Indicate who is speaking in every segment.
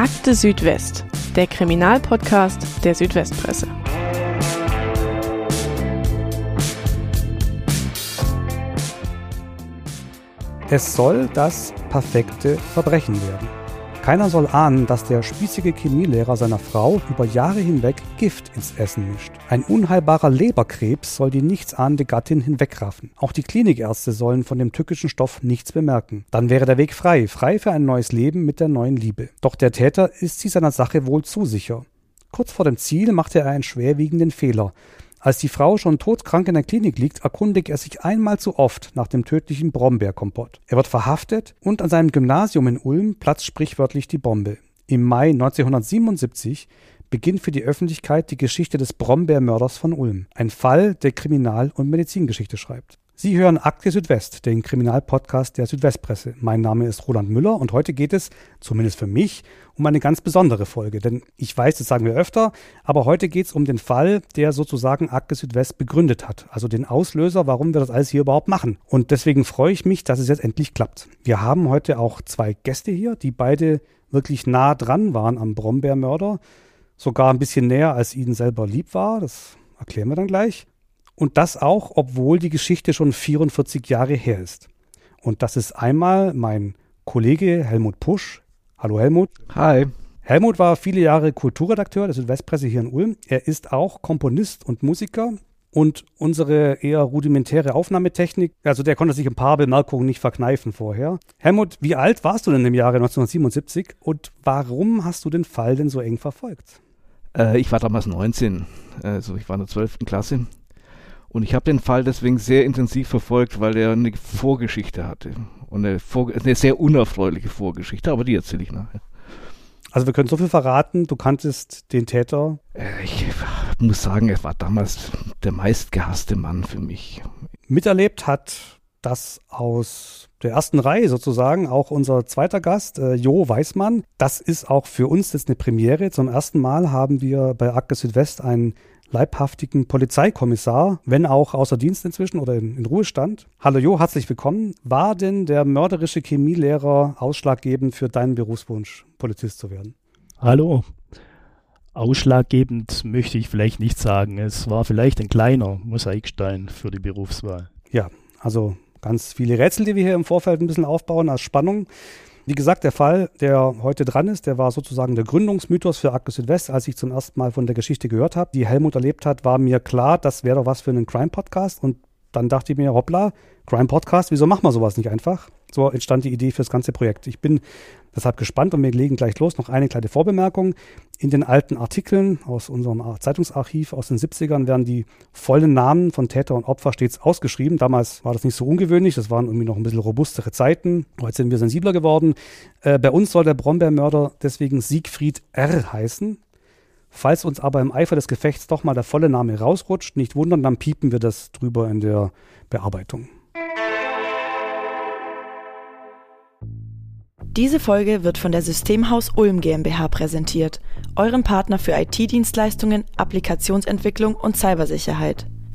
Speaker 1: Akte Südwest, der Kriminalpodcast der Südwestpresse.
Speaker 2: Es soll das perfekte Verbrechen werden. Keiner soll ahnen, dass der spießige Chemielehrer seiner Frau über Jahre hinweg Gift ins Essen mischt. Ein unheilbarer Leberkrebs soll die nichtsahnende Gattin hinwegraffen. Auch die Klinikärzte sollen von dem tückischen Stoff nichts bemerken. Dann wäre der Weg frei, frei für ein neues Leben mit der neuen Liebe. Doch der Täter ist sich seiner Sache wohl zu sicher. Kurz vor dem Ziel machte er einen schwerwiegenden Fehler. Als die Frau schon todkrank in der Klinik liegt, erkundigt er sich einmal zu oft nach dem tödlichen Brombeerkompott. Er wird verhaftet und an seinem Gymnasium in Ulm platzt sprichwörtlich die Bombe. Im Mai 1977 beginnt für die Öffentlichkeit die Geschichte des Brombeermörders von Ulm. Ein Fall, der Kriminal- und Medizingeschichte schreibt. Sie hören Akte Südwest, den Kriminalpodcast der Südwestpresse. Mein Name ist Roland Müller und heute geht es, zumindest für mich, um eine ganz besondere Folge. Denn ich weiß, das sagen wir öfter, aber heute geht es um den Fall, der sozusagen Akte Südwest begründet hat. Also den Auslöser, warum wir das alles hier überhaupt machen. Und deswegen freue ich mich, dass es jetzt endlich klappt. Wir haben heute auch zwei Gäste hier, die beide wirklich nah dran waren am Brombeermörder. Sogar ein bisschen näher, als ihnen selber lieb war. Das erklären wir dann gleich. Und das auch, obwohl die Geschichte schon 44 Jahre her ist. Und das ist einmal mein Kollege Helmut Pusch. Hallo Helmut.
Speaker 3: Hi.
Speaker 2: Helmut war viele Jahre Kulturredakteur der Südwestpresse hier in Ulm. Er ist auch Komponist und Musiker. Und unsere eher rudimentäre Aufnahmetechnik, also der konnte sich ein paar Bemerkungen nicht verkneifen vorher. Helmut, wie alt warst du denn im Jahre 1977 und warum hast du den Fall denn so eng verfolgt?
Speaker 3: Äh, ich war damals 19, also ich war in der 12. Klasse und ich habe den Fall deswegen sehr intensiv verfolgt, weil er eine Vorgeschichte hatte. Und eine, Vor eine sehr unerfreuliche Vorgeschichte, aber die erzähle ich nachher.
Speaker 2: Also wir können so viel verraten, du kanntest den Täter.
Speaker 3: Äh, ich muss sagen, er war damals der meistgehasste Mann für mich.
Speaker 2: Miterlebt hat das aus der ersten Reihe sozusagen auch unser zweiter Gast, äh, Jo Weißmann. Das ist auch für uns jetzt eine Premiere. Zum ersten Mal haben wir bei Akte Südwest einen leibhaftigen Polizeikommissar, wenn auch außer Dienst inzwischen oder in, in, Ruhestand. Hallo Jo, herzlich willkommen. War denn der mörderische Chemielehrer ausschlaggebend für deinen Berufswunsch, Polizist zu werden?
Speaker 4: Hallo. Ausschlaggebend möchte ich vielleicht nicht sagen. Es war vielleicht ein kleiner Mosaikstein für die Berufswahl.
Speaker 2: Ja, also ganz viele Rätsel, die wir hier im Vorfeld ein bisschen aufbauen als Spannung. Wie gesagt, der Fall, der heute dran ist, der war sozusagen der Gründungsmythos für Akte Südwest. Als ich zum ersten Mal von der Geschichte gehört habe, die Helmut erlebt hat, war mir klar, das wäre doch was für einen Crime-Podcast. Und dann dachte ich mir, hoppla, Crime-Podcast, wieso machen wir sowas nicht einfach? So entstand die Idee für das ganze Projekt. Ich bin deshalb gespannt und wir legen gleich los. Noch eine kleine Vorbemerkung. In den alten Artikeln aus unserem Zeitungsarchiv aus den 70ern werden die vollen Namen von Täter und Opfer stets ausgeschrieben. Damals war das nicht so ungewöhnlich. Das waren irgendwie noch ein bisschen robustere Zeiten. Heute sind wir sensibler geworden. Äh, bei uns soll der Brombeermörder deswegen Siegfried R. heißen. Falls uns aber im Eifer des Gefechts doch mal der volle Name rausrutscht, nicht wundern, dann piepen wir das drüber in der Bearbeitung.
Speaker 1: Diese Folge wird von der Systemhaus Ulm GmbH präsentiert, eurem Partner für IT-Dienstleistungen, Applikationsentwicklung und Cybersicherheit.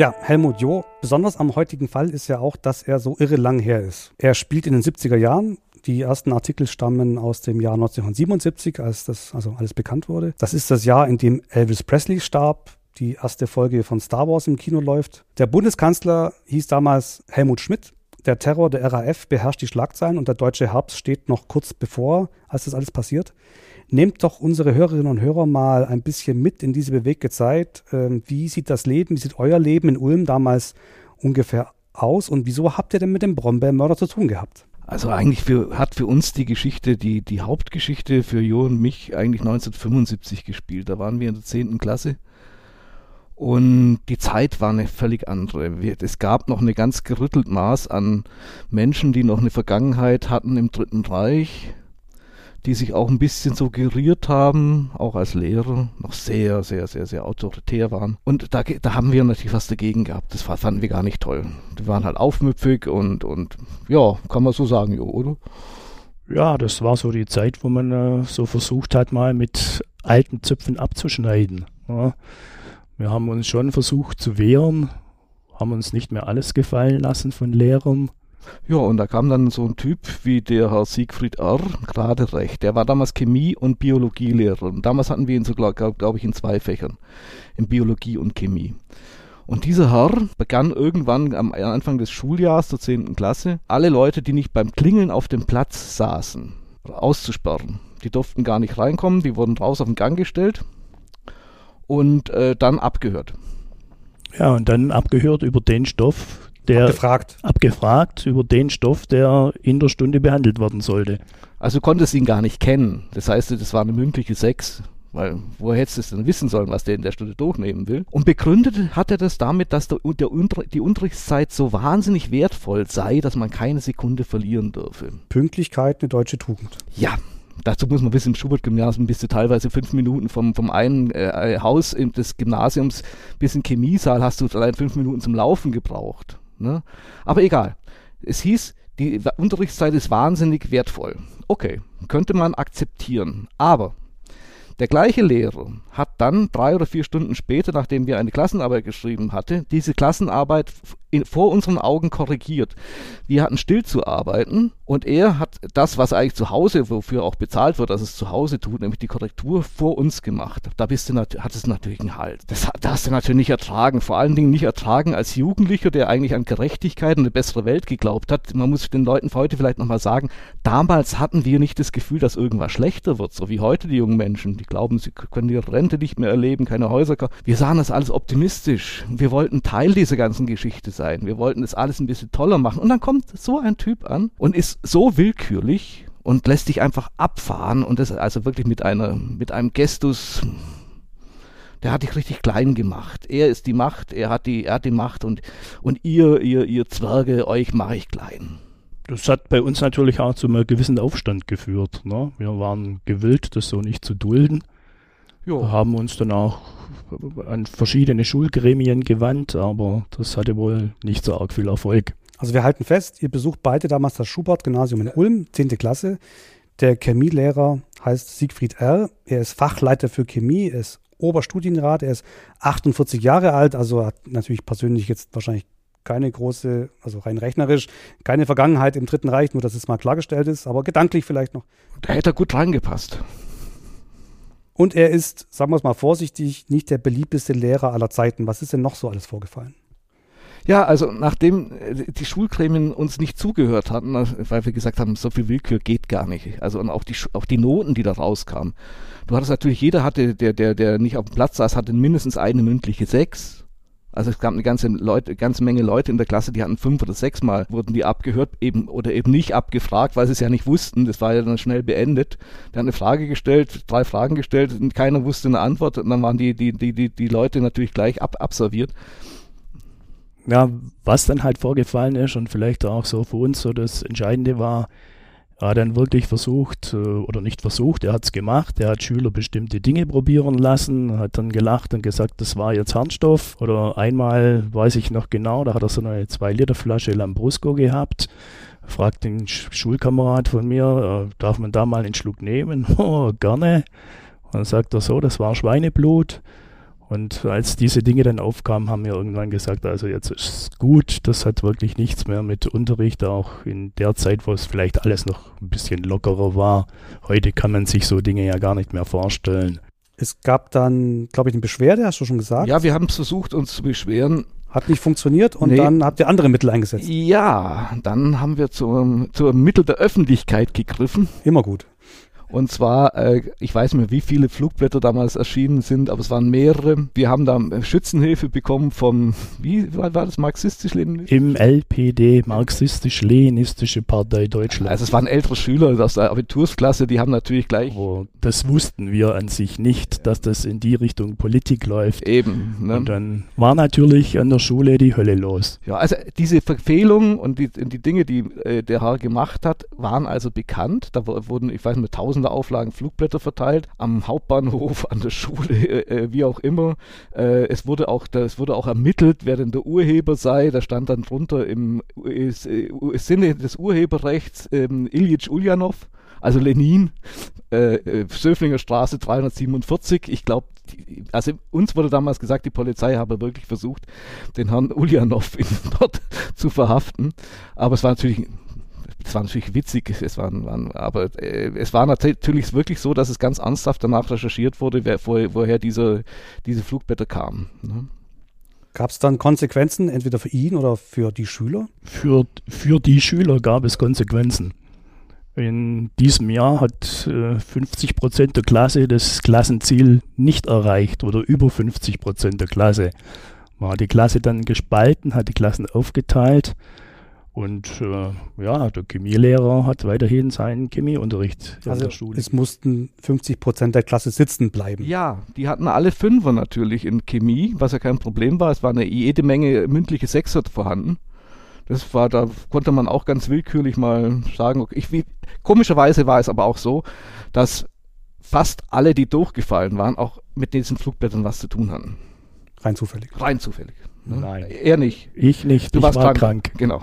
Speaker 2: Ja, Helmut Jo, besonders am heutigen Fall ist ja auch, dass er so irre lang her ist. Er spielt in den 70er Jahren. Die ersten Artikel stammen aus dem Jahr 1977, als das also alles bekannt wurde. Das ist das Jahr, in dem Elvis Presley starb, die erste Folge von Star Wars im Kino läuft. Der Bundeskanzler hieß damals Helmut Schmidt der Terror der RAF beherrscht die Schlagzeilen und der deutsche Herbst steht noch kurz bevor, als das alles passiert. Nehmt doch unsere Hörerinnen und Hörer mal ein bisschen mit in diese bewegte Zeit. Ähm, wie sieht das Leben, wie sieht euer Leben in Ulm damals ungefähr aus und wieso habt ihr denn mit dem Brombeermörder zu tun gehabt?
Speaker 3: Also eigentlich für, hat für uns die Geschichte, die, die Hauptgeschichte für Jo und mich eigentlich 1975 gespielt. Da waren wir in der 10. Klasse und die Zeit war eine völlig andere. Wir, es gab noch eine ganz gerüttelt Maß an Menschen, die noch eine Vergangenheit hatten im Dritten Reich, die sich auch ein bisschen so geriert haben, auch als Lehrer, noch sehr, sehr, sehr, sehr autoritär waren. Und da, da haben wir natürlich was dagegen gehabt. Das fanden wir gar nicht toll. Die waren halt aufmüpfig und, und ja, kann man so sagen, jo, oder?
Speaker 4: Ja, das war so die Zeit, wo man äh, so versucht hat, mal mit alten Zöpfen abzuschneiden. Ja. Wir haben uns schon versucht zu wehren, haben uns nicht mehr alles gefallen lassen von Lehrern.
Speaker 3: Ja, und da kam dann so ein Typ wie der Herr Siegfried R. gerade recht. Der war damals Chemie- und Biologielehrer. Und damals hatten wir ihn so, glaube glaub ich, in zwei Fächern, in Biologie und Chemie. Und dieser Herr begann irgendwann am Anfang des Schuljahres der 10. Klasse, alle Leute, die nicht beim Klingeln auf dem Platz saßen, auszusperren. Die durften gar nicht reinkommen, die wurden raus auf den Gang gestellt und äh, dann abgehört.
Speaker 4: Ja, und dann abgehört über den Stoff, der
Speaker 2: abgefragt.
Speaker 4: abgefragt über den Stoff, der in der Stunde behandelt werden sollte.
Speaker 3: Also du konntest ihn gar nicht kennen. Das heißt, das war eine mündliche Sex. Weil woher hättest du es denn wissen sollen, was der in der Stunde durchnehmen will? Und begründet hat er das damit, dass der, der Unter die Unterrichtszeit so wahnsinnig wertvoll sei, dass man keine Sekunde verlieren dürfe.
Speaker 2: Pünktlichkeit, eine deutsche Tugend.
Speaker 3: Ja, dazu muss man wissen, im Schubert-Gymnasium bist du teilweise fünf Minuten vom, vom einen äh, Haus des Gymnasiums bis in Chemiesaal hast du allein fünf Minuten zum Laufen gebraucht. Ne? Aber egal. Es hieß, die Unterrichtszeit ist wahnsinnig wertvoll. Okay, könnte man akzeptieren. Aber der gleiche Lehrer hat dann drei oder vier Stunden später, nachdem wir eine Klassenarbeit geschrieben hatte, diese Klassenarbeit in, vor unseren Augen korrigiert. Wir hatten still zu arbeiten und er hat das, was eigentlich zu Hause, wofür auch bezahlt wird, dass es zu Hause tut, nämlich die Korrektur vor uns gemacht. Da bist du hat es natürlich einen Halt. Das, das hast du natürlich nicht ertragen. Vor allen Dingen nicht ertragen als Jugendlicher, der eigentlich an Gerechtigkeit und eine bessere Welt geglaubt hat. Man muss den Leuten heute vielleicht nochmal sagen, damals hatten wir nicht das Gefühl, dass irgendwas schlechter wird, so wie heute die jungen Menschen. Die glauben, sie können ihre Rente nicht mehr erleben, keine Häuser. Wir sahen das alles optimistisch. Wir wollten Teil dieser ganzen Geschichte sein. Wir wollten das alles ein bisschen toller machen. Und dann kommt so ein Typ an und ist so willkürlich und lässt dich einfach abfahren und das also wirklich mit einer, mit einem Gestus, der hat dich richtig klein gemacht. Er ist die Macht, er hat die, er hat die Macht und, und ihr, ihr, ihr Zwerge, euch mache ich klein.
Speaker 4: Das hat bei uns natürlich auch zu einem gewissen Aufstand geführt. Ne? Wir waren gewillt, das so nicht zu dulden. Jo. Haben uns dann auch an verschiedene Schulgremien gewandt, aber das hatte wohl nicht so arg viel Erfolg.
Speaker 2: Also wir halten fest, ihr besucht beide damals das Schubert-Gymnasium in Ulm, 10. Klasse. Der Chemielehrer heißt Siegfried R. Er ist Fachleiter für Chemie, er ist Oberstudienrat, er ist 48 Jahre alt, also hat natürlich persönlich jetzt wahrscheinlich keine große, also rein rechnerisch, keine Vergangenheit im Dritten Reich, nur dass es mal klargestellt ist, aber gedanklich vielleicht noch.
Speaker 3: Da hätte er gut reingepasst.
Speaker 2: Und er ist, sagen wir es mal vorsichtig, nicht der beliebteste Lehrer aller Zeiten. Was ist denn noch so alles vorgefallen?
Speaker 3: Ja, also nachdem äh, die Schulgremien uns nicht zugehört hatten, äh, weil wir gesagt haben, so viel Willkür geht gar nicht. Also und auch die auch die Noten, die da rauskamen. Du hattest natürlich, jeder hatte, der, der, der nicht auf dem Platz saß, hatte mindestens eine mündliche Sechs. Also es gab eine ganze Leute, ganze Menge Leute in der Klasse, die hatten fünf oder sechs Mal wurden die abgehört, eben oder eben nicht abgefragt, weil sie es ja nicht wussten. Das war ja dann schnell beendet. Der hat eine Frage gestellt, drei Fragen gestellt, und keiner wusste eine Antwort und dann waren die die die die, die Leute natürlich gleich ab, abserviert.
Speaker 4: Ja, was dann halt vorgefallen ist und vielleicht auch so für uns so das Entscheidende war, er hat dann wirklich versucht, äh, oder nicht versucht, er hat es gemacht, er hat Schüler bestimmte Dinge probieren lassen, hat dann gelacht und gesagt, das war jetzt Harnstoff. Oder einmal, weiß ich noch genau, da hat er so eine 2-Liter-Flasche Lambrusco gehabt, fragt den Schulkamerad von mir, äh, darf man da mal einen Schluck nehmen? Oh, gerne. Und dann sagt er so, das war Schweineblut. Und als diese Dinge dann aufkamen, haben wir irgendwann gesagt, also jetzt ist es gut, das hat wirklich nichts mehr mit Unterricht, auch in der Zeit, wo es vielleicht alles noch ein bisschen lockerer war. Heute kann man sich so Dinge ja gar nicht mehr vorstellen.
Speaker 2: Es gab dann, glaube ich, eine Beschwerde, hast du schon gesagt?
Speaker 3: Ja, wir haben es versucht, uns zu beschweren
Speaker 2: Hat nicht funktioniert und nee. dann habt ihr andere Mittel eingesetzt.
Speaker 3: Ja, dann haben wir zum, zum Mittel der Öffentlichkeit gegriffen.
Speaker 2: Immer gut.
Speaker 3: Und zwar, äh, ich weiß nicht mehr, wie viele Flugblätter damals erschienen sind, aber es waren mehrere. Wir haben da Schützenhilfe bekommen vom, wie war, das, marxistisch-leninistische?
Speaker 4: Im LPD, marxistisch-leninistische Partei Deutschland.
Speaker 3: Also es waren ältere Schüler aus der Abitursklasse, die haben natürlich gleich...
Speaker 4: Aber das wussten wir an sich nicht, dass das in die Richtung Politik läuft.
Speaker 3: Eben.
Speaker 4: Ne? Und dann war natürlich an der Schule die Hölle los.
Speaker 3: Ja, also diese Verfehlungen und die, die Dinge, die äh, der Herr gemacht hat, waren also bekannt. Da wurden, ich weiß nicht, tausend tausende Auflagen Flugblätter verteilt, am Hauptbahnhof, an der Schule, äh, äh, wie auch immer. Äh, es, wurde auch, da, es wurde auch ermittelt, wer denn der Urheber sei. Da stand dann drunter im äh, Sinne des Urheberrechts ähm, Ilyich Ulyanov, also Lenin, äh, äh Söflinger Straße 347. Ich glaube, also uns wurde damals gesagt, die Polizei habe wirklich versucht, den Herrn Ulyanov dort zu verhaften. Aber es war natürlich es war natürlich witzig, es waren, waren aber äh, es war natürlich wirklich so, dass es ganz ernsthaft danach recherchiert wurde, wer, wo, woher diese, diese Flugblätter kamen. Ne?
Speaker 2: Gab es dann Konsequenzen, entweder für ihn oder für die Schüler?
Speaker 4: Für, für die Schüler gab es Konsequenzen. In diesem Jahr hat äh, 50 Prozent der Klasse das Klassenziel nicht erreicht oder über 50 Prozent der Klasse. Hat die Klasse dann gespalten, hat die Klassen aufgeteilt und äh, ja, der Chemielehrer hat weiterhin seinen Chemieunterricht
Speaker 2: also in der Schule. Es mussten 50 Prozent der Klasse sitzen bleiben.
Speaker 3: Ja, die hatten alle Fünfer natürlich in Chemie, was ja kein Problem war. Es war eine jede Menge mündliche Sechser vorhanden. Das war, da konnte man auch ganz willkürlich mal sagen, okay, ich, wie, komischerweise war es aber auch so, dass fast alle, die durchgefallen waren, auch mit diesen Flugblättern was zu tun hatten.
Speaker 2: Rein zufällig.
Speaker 3: Rein zufällig.
Speaker 4: Ne? Nein.
Speaker 3: Er nicht.
Speaker 4: Ich nicht.
Speaker 3: Du ich warst war krank. krank. Genau.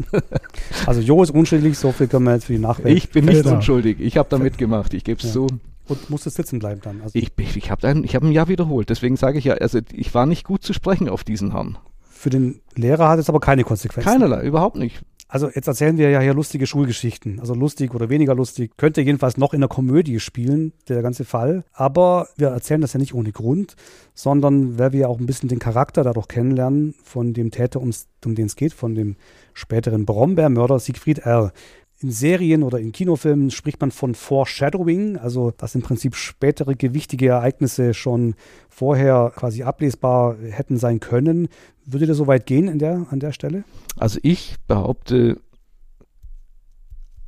Speaker 2: Also Jo ist unschuldig, so viel können wir jetzt für die Nachwelt.
Speaker 3: Ich bin nicht genau. unschuldig, ich habe da mitgemacht, ich gebe es ja. zu.
Speaker 2: Und musste sitzen bleiben dann.
Speaker 3: Also ich ich habe ein, hab ein Jahr wiederholt, deswegen sage ich ja, also ich war nicht gut zu sprechen auf diesen Herrn.
Speaker 2: Für den Lehrer hat es aber keine Konsequenzen.
Speaker 3: Keinerlei, überhaupt nicht.
Speaker 2: Also jetzt erzählen wir ja hier lustige Schulgeschichten. Also lustig oder weniger lustig. Könnte jedenfalls noch in der Komödie spielen, der ganze Fall. Aber wir erzählen das ja nicht ohne Grund, sondern weil wir auch ein bisschen den Charakter dadurch kennenlernen von dem Täter, um den es geht, von dem späteren Brombeermörder Siegfried R. In Serien oder in Kinofilmen spricht man von Foreshadowing, also dass im Prinzip spätere gewichtige Ereignisse schon vorher quasi ablesbar hätten sein können. Würde das so weit gehen in der, an der Stelle?
Speaker 3: Also ich behaupte,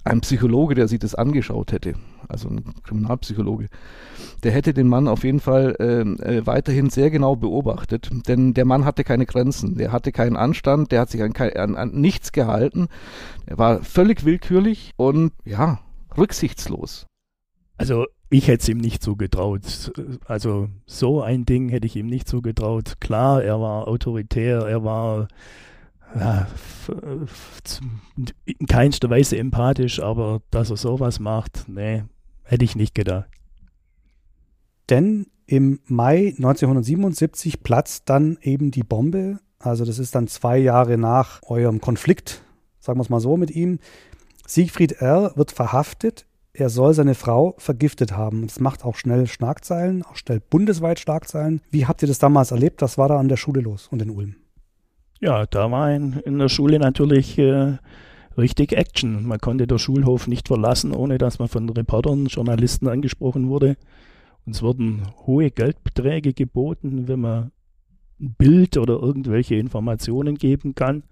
Speaker 3: ein Psychologe, der sich das angeschaut hätte, also ein Kriminalpsychologe, der hätte den Mann auf jeden Fall äh, äh, weiterhin sehr genau beobachtet, denn der Mann hatte keine Grenzen, der hatte keinen Anstand, der hat sich an, an, an nichts gehalten, er war völlig willkürlich und ja, rücksichtslos.
Speaker 4: Also ich hätte es ihm nicht zugetraut. Also so ein Ding hätte ich ihm nicht zugetraut. Klar, er war autoritär, er war ja, in keinster Weise empathisch, aber dass er sowas macht, nee, hätte ich nicht gedacht.
Speaker 2: Denn im Mai 1977 platzt dann eben die Bombe. Also das ist dann zwei Jahre nach eurem Konflikt, sagen wir es mal so mit ihm. Siegfried R. wird verhaftet. Er soll seine Frau vergiftet haben. Das macht auch schnell Schlagzeilen, auch schnell bundesweit Schlagzeilen. Wie habt ihr das damals erlebt? Was war da an der Schule los und in Ulm?
Speaker 4: Ja, da war in, in der Schule natürlich äh, richtig Action. Man konnte den Schulhof nicht verlassen, ohne dass man von Reportern, Journalisten angesprochen wurde. Uns wurden hohe Geldbeträge geboten, wenn man ein Bild oder irgendwelche Informationen geben kann.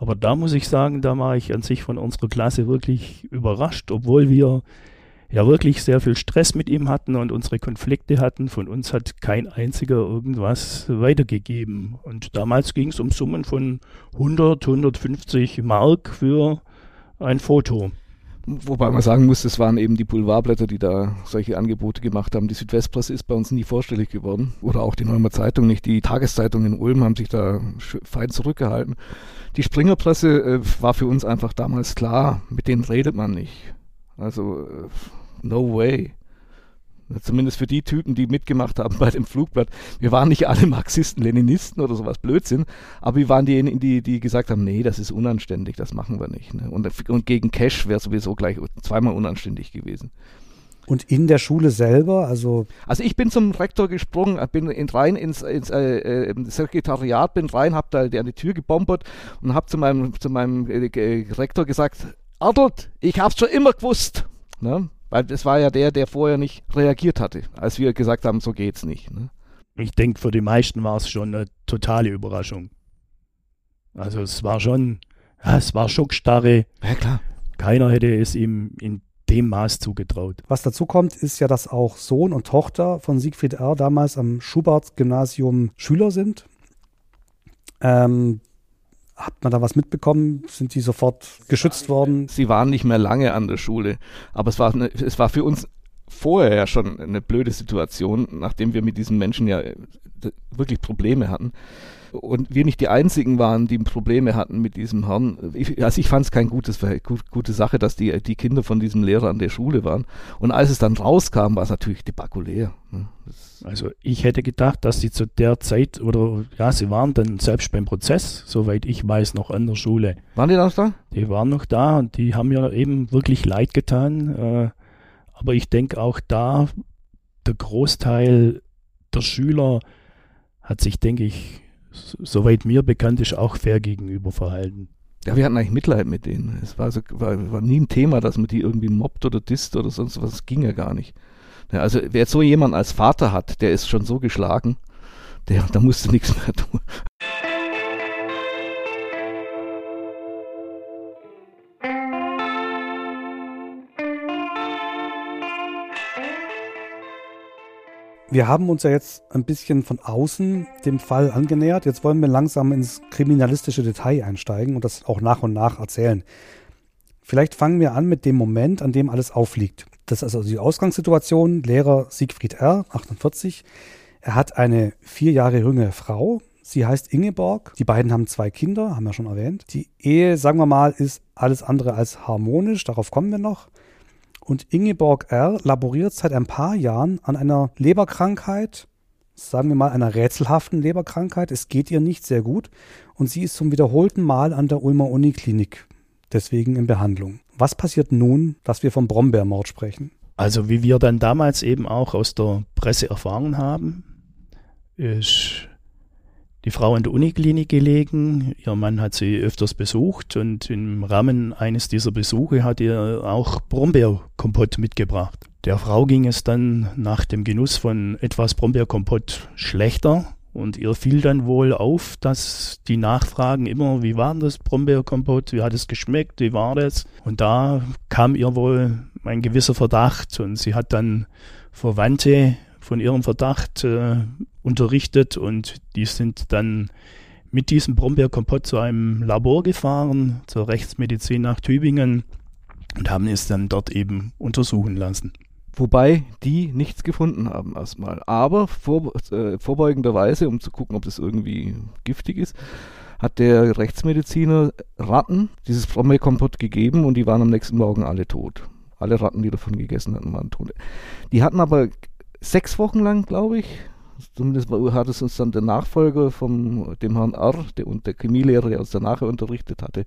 Speaker 4: Aber da muss ich sagen, da war ich an sich von unserer Klasse wirklich überrascht, obwohl wir ja wirklich sehr viel Stress mit ihm hatten und unsere Konflikte hatten. Von uns hat kein einziger irgendwas weitergegeben. Und damals ging es um Summen von 100, 150 Mark für ein Foto.
Speaker 3: Wobei man sagen muss, das waren eben die Boulevardblätter, die da solche Angebote gemacht haben. Die Südwestpresse ist bei uns nie vorstellig geworden. Oder auch die Neumer Zeitung nicht. Die Tageszeitungen in Ulm haben sich da fein zurückgehalten. Die Springerpresse äh, war für uns einfach damals klar, mit denen redet man nicht. Also äh, no way. Zumindest für die Typen, die mitgemacht haben bei dem Flugblatt. Wir waren nicht alle Marxisten, Leninisten oder sowas Blödsinn, aber wir waren diejenigen, die, die gesagt haben, nee, das ist unanständig, das machen wir nicht. Ne? Und, und gegen Cash wäre sowieso gleich zweimal unanständig gewesen.
Speaker 2: Und in der Schule selber, also.
Speaker 3: Also ich bin zum Rektor gesprungen, bin in, rein ins, ins äh, äh Sekretariat, bin rein, hab da an die Tür gebombert und hab zu meinem, zu meinem äh, Rektor gesagt, Adelt, ich hab's schon immer gewusst. Ne? Weil das war ja der, der vorher nicht reagiert hatte, als wir gesagt haben, so geht's nicht. Ne?
Speaker 4: Ich denke, für die meisten war es schon eine totale Überraschung. Also es war schon, ja, es war Schockstarre.
Speaker 3: Ja, klar.
Speaker 4: Keiner hätte es ihm in dem Maß zugetraut.
Speaker 2: Was dazu kommt, ist ja, dass auch Sohn und Tochter von Siegfried R. damals am Schubert-Gymnasium Schüler sind. Ähm, hat man da was mitbekommen? Sind die sofort geschützt worden?
Speaker 3: Sie waren nicht mehr lange an der Schule, aber es war, eine, es war für uns vorher ja schon eine blöde Situation, nachdem wir mit diesen Menschen ja äh, wirklich Probleme hatten und wir nicht die einzigen waren, die Probleme hatten mit diesem Herrn. Ich, also ich fand es keine gutes, gut, gute Sache, dass die, die Kinder von diesem Lehrer an der Schule waren. Und als es dann rauskam, war es natürlich debakulär. Ne?
Speaker 4: Also ich hätte gedacht, dass sie zu der Zeit oder ja, sie waren dann selbst beim Prozess, soweit ich weiß, noch an der Schule.
Speaker 3: Waren die noch da?
Speaker 4: Die waren noch da und die haben mir eben wirklich leid getan. Äh, aber ich denke auch da, der Großteil der Schüler hat sich, denke ich, soweit mir bekannt ist, auch fair gegenüber verhalten.
Speaker 3: Ja, wir hatten eigentlich Mitleid mit denen. Es war, so, war, war nie ein Thema, dass man die irgendwie mobbt oder disst oder sonst was. Das ging ja gar nicht. Ja, also wer so jemanden als Vater hat, der ist schon so geschlagen, der, da musste nichts mehr tun.
Speaker 2: Wir haben uns ja jetzt ein bisschen von außen dem Fall angenähert. Jetzt wollen wir langsam ins kriminalistische Detail einsteigen und das auch nach und nach erzählen. Vielleicht fangen wir an mit dem Moment, an dem alles aufliegt. Das ist also die Ausgangssituation. Lehrer Siegfried R., 48. Er hat eine vier Jahre jüngere Frau. Sie heißt Ingeborg. Die beiden haben zwei Kinder, haben wir schon erwähnt. Die Ehe, sagen wir mal, ist alles andere als harmonisch. Darauf kommen wir noch. Und Ingeborg R. laboriert seit ein paar Jahren an einer Leberkrankheit, sagen wir mal einer rätselhaften Leberkrankheit. Es geht ihr nicht sehr gut und sie ist zum wiederholten Mal an der Ulmer Uniklinik, deswegen in Behandlung. Was passiert nun, dass wir vom Brombeermord sprechen?
Speaker 4: Also wie wir dann damals eben auch aus der Presse erfahren haben, ist die Frau in der Uniklinik gelegen. Ihr Mann hat sie öfters besucht und im Rahmen eines dieser Besuche hat ihr auch Brombeerkompott mitgebracht. Der Frau ging es dann nach dem Genuss von etwas Brombeerkompott schlechter und ihr fiel dann wohl auf, dass die Nachfragen immer, wie war das Brombeerkompott, wie hat es geschmeckt, wie war das? Und da kam ihr wohl ein gewisser Verdacht und sie hat dann Verwandte von ihrem Verdacht äh, unterrichtet und die sind dann mit diesem Brombeerkompott zu einem Labor gefahren, zur Rechtsmedizin nach Tübingen und haben es dann dort eben untersuchen lassen.
Speaker 3: Wobei die nichts gefunden haben erstmal. Aber vor, äh, vorbeugenderweise, um zu gucken, ob das irgendwie giftig ist, hat der Rechtsmediziner Ratten dieses Brombeerkompott gegeben und die waren am nächsten Morgen alle tot. Alle Ratten, die davon gegessen hatten, waren tot. Die hatten aber sechs Wochen lang, glaube ich, zumindest hat es uns dann der Nachfolger von dem Herrn R. Der, der Chemielehrer, der uns danach unterrichtet hatte,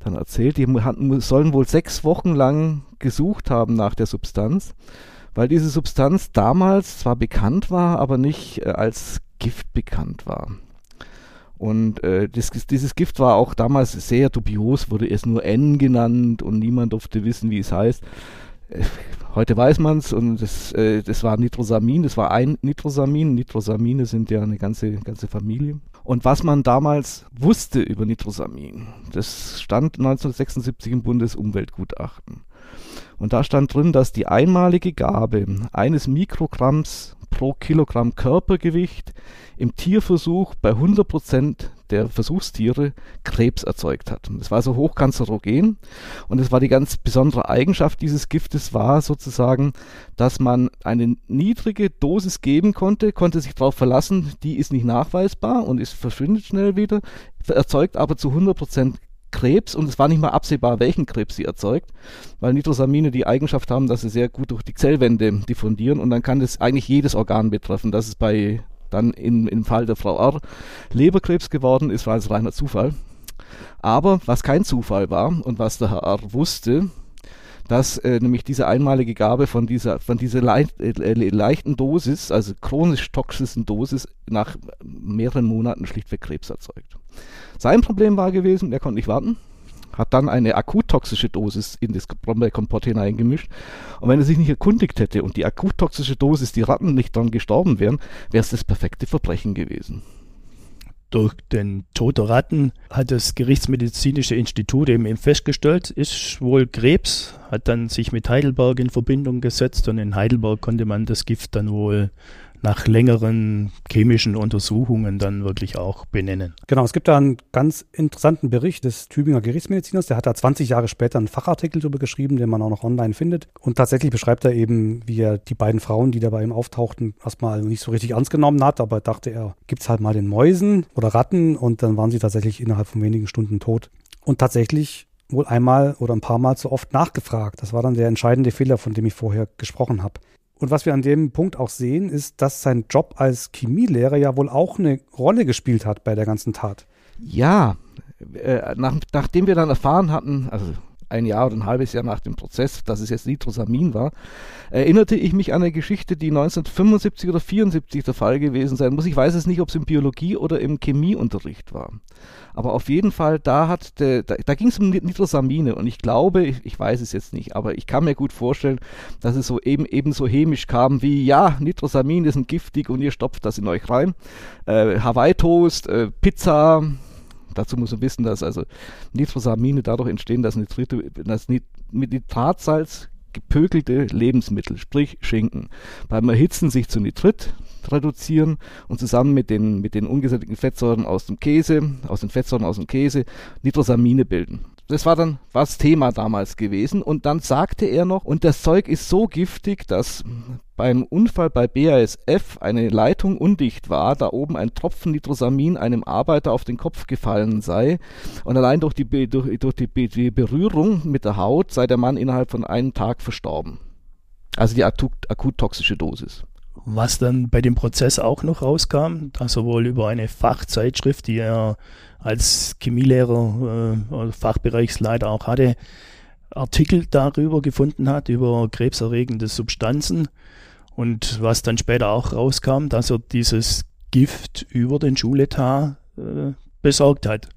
Speaker 3: dann erzählt. Die hatten, sollen wohl sechs Wochen lang gesucht haben nach der Substanz, weil diese Substanz damals zwar bekannt war, aber nicht äh, als Gift bekannt war. Und äh, das, dieses Gift war auch damals sehr dubios, wurde erst nur N genannt und niemand durfte wissen, wie es heißt. Heute weiß man es und das, äh, das war Nitrosamin, das war ein Nitrosamin. Nitrosamine sind ja eine ganze, ganze Familie. Und was man damals wusste über Nitrosamin, das stand 1976 im Bundesumweltgutachten. Und da stand drin, dass die einmalige Gabe eines Mikrogramms pro Kilogramm Körpergewicht im Tierversuch bei 100 Prozent der Versuchstiere Krebs erzeugt hat. Es war so hochkanzerogen und es war die ganz besondere Eigenschaft dieses Giftes war sozusagen, dass man eine niedrige Dosis geben konnte, konnte sich darauf verlassen, die ist nicht nachweisbar und ist verschwindet schnell wieder, erzeugt aber zu 100 Prozent Krebs und es war nicht mal absehbar, welchen Krebs sie erzeugt, weil Nitrosamine die Eigenschaft haben, dass sie sehr gut durch die Zellwände diffundieren und dann kann das eigentlich jedes Organ betreffen. Das ist bei dann in, im Fall der Frau R. Leberkrebs geworden ist, war es reiner Zufall. Aber was kein Zufall war und was der Herr R. wusste, dass äh, nämlich diese einmalige Gabe von dieser, von dieser leicht, äh, leichten Dosis, also chronisch toxischen Dosis, nach mehreren Monaten schlichtweg Krebs erzeugt. Sein Problem war gewesen, er konnte nicht warten, hat dann eine akuttoxische Dosis in das Brombeerkompott hineingemischt. Und wenn er sich nicht erkundigt hätte und die akuttoxische Dosis die Ratten nicht dann gestorben wären, wäre es das perfekte Verbrechen gewesen.
Speaker 4: Durch den Tod der Ratten hat das Gerichtsmedizinische Institut eben festgestellt, ist wohl Krebs, hat dann sich mit Heidelberg in Verbindung gesetzt und in Heidelberg konnte man das Gift dann wohl nach längeren chemischen Untersuchungen dann wirklich auch benennen.
Speaker 2: Genau, es gibt da einen ganz interessanten Bericht des Tübinger Gerichtsmediziners, der hat da 20 Jahre später einen Fachartikel darüber geschrieben, den man auch noch online findet. Und tatsächlich beschreibt er eben, wie er die beiden Frauen, die da bei ihm auftauchten, erstmal nicht so richtig ernst genommen hat, aber dachte er, gibt's halt mal den Mäusen oder Ratten und dann waren sie tatsächlich innerhalb von wenigen Stunden tot. Und tatsächlich wohl einmal oder ein paar Mal zu oft nachgefragt. Das war dann der entscheidende Fehler, von dem ich vorher gesprochen habe. Und was wir an dem Punkt auch sehen, ist, dass sein Job als Chemielehrer ja wohl auch eine Rolle gespielt hat bei der ganzen Tat.
Speaker 3: Ja, äh, nach, nachdem wir dann erfahren hatten, also ein Jahr oder ein halbes Jahr nach dem Prozess, dass es jetzt Nitrosamin war, erinnerte ich mich an eine Geschichte, die 1975 oder 74 der Fall gewesen sein muss. Ich weiß es nicht, ob es im Biologie oder im Chemieunterricht war. Aber auf jeden Fall, da hat der, da, da ging es um Nitrosamine und ich glaube, ich, ich, weiß es jetzt nicht, aber ich kann mir gut vorstellen, dass es so eben ebenso chemisch kam wie, ja, Nitrosamin ist giftig und ihr stopft das in euch rein. Äh, Hawaii-Toast, äh, Pizza, Dazu muss man wissen, dass also Nitrosamine dadurch entstehen, dass, Nitrite, dass Nit mit Nitratsalz gepökelte Lebensmittel, sprich Schinken, beim Erhitzen sich zu Nitrit reduzieren und zusammen mit den, mit den ungesättigten Fettsäuren aus dem Käse, aus den Fettsäuren aus dem Käse, Nitrosamine bilden. Das war dann was Thema damals gewesen. Und dann sagte er noch, und das Zeug ist so giftig, dass beim Unfall bei BASF eine Leitung undicht war, da oben ein Tropfen Nitrosamin einem Arbeiter auf den Kopf gefallen sei. Und allein durch die, durch, durch die, die Berührung mit der Haut sei der Mann innerhalb von einem Tag verstorben. Also die akut, akut toxische Dosis.
Speaker 4: Was dann bei dem Prozess auch noch rauskam, dass er wohl über eine Fachzeitschrift, die er als Chemielehrer, äh, Fachbereichsleiter auch hatte, Artikel darüber gefunden hat, über krebserregende Substanzen. Und was dann später auch rauskam, dass er dieses Gift über den Schuletat äh, besorgt hat.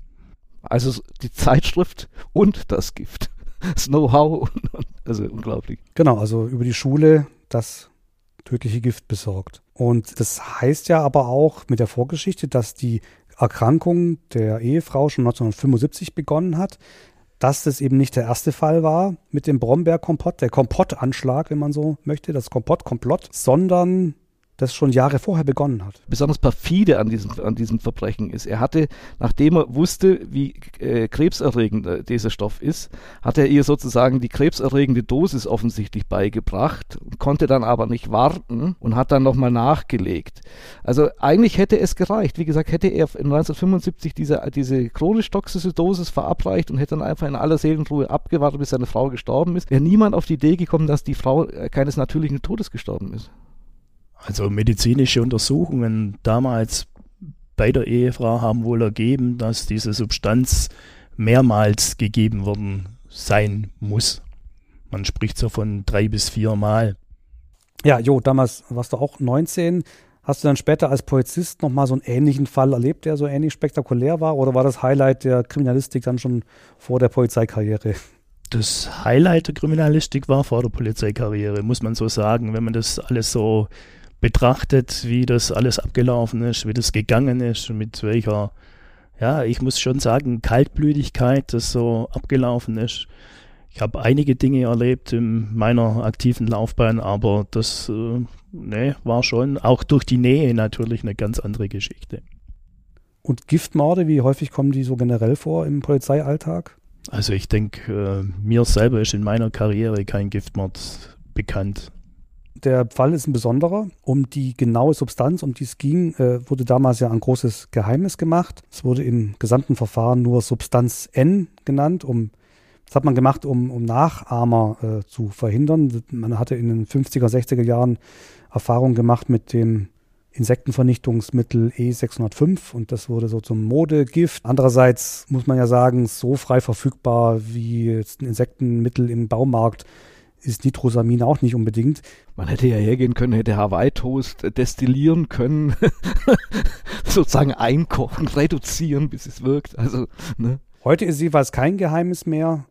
Speaker 3: Also die Zeitschrift und das Gift. Das Know-how, also unglaublich.
Speaker 2: Genau, also über die Schule das tödliche Gift besorgt. Und das heißt ja aber auch mit der Vorgeschichte, dass die Erkrankung der Ehefrau schon 1975 begonnen hat, dass das eben nicht der erste Fall war mit dem Brombeerkompott, der Kompottanschlag, wenn man so möchte, das Kompott-Komplott, sondern das schon Jahre vorher begonnen hat.
Speaker 3: Besonders perfide an diesem, an diesem Verbrechen ist. Er hatte, nachdem er wusste, wie äh, krebserregend äh, dieser Stoff ist, hat er ihr sozusagen die krebserregende Dosis offensichtlich beigebracht, konnte dann aber nicht warten und hat dann nochmal nachgelegt. Also eigentlich hätte es gereicht. Wie gesagt, hätte er 1975 diese, diese chronisch toxische Dosis verabreicht und hätte dann einfach in aller Seelenruhe abgewartet, bis seine Frau gestorben ist, wäre niemand auf die Idee gekommen, dass die Frau äh, keines natürlichen Todes gestorben ist.
Speaker 4: Also medizinische Untersuchungen damals bei der Ehefrau haben wohl ergeben, dass diese Substanz mehrmals gegeben worden sein muss. Man spricht so von drei bis vier Mal.
Speaker 2: Ja, Jo, damals warst du auch 19. Hast du dann später als Polizist nochmal so einen ähnlichen Fall erlebt, der so ähnlich spektakulär war? Oder war das Highlight der Kriminalistik dann schon vor der Polizeikarriere?
Speaker 4: Das Highlight der Kriminalistik war vor der Polizeikarriere, muss man so sagen. Wenn man das alles so betrachtet, wie das alles abgelaufen ist, wie das gegangen ist, mit welcher, ja, ich muss schon sagen, Kaltblütigkeit das so abgelaufen ist. Ich habe einige Dinge erlebt in meiner aktiven Laufbahn, aber das äh, nee, war schon auch durch die Nähe natürlich eine ganz andere Geschichte.
Speaker 2: Und Giftmorde, wie häufig kommen die so generell vor im Polizeialltag?
Speaker 4: Also ich denke, äh, mir selber ist in meiner Karriere kein Giftmord bekannt.
Speaker 2: Der Fall ist ein besonderer. Um die genaue Substanz, um die es ging, äh, wurde damals ja ein großes Geheimnis gemacht. Es wurde im gesamten Verfahren nur Substanz N genannt, um das hat man gemacht, um, um Nachahmer äh, zu verhindern. Man hatte in den 50er, 60er Jahren Erfahrung gemacht mit dem Insektenvernichtungsmittel E605 und das wurde so zum Modegift. Andererseits muss man ja sagen, so frei verfügbar wie jetzt ein Insektenmittel im Baumarkt ist Nitrosamin auch nicht unbedingt.
Speaker 3: Man hätte ja hergehen können, hätte Hawaii-Toast destillieren können, sozusagen einkochen, reduzieren, bis es wirkt. Also,
Speaker 2: ne? Heute ist jeweils kein Geheimnis mehr.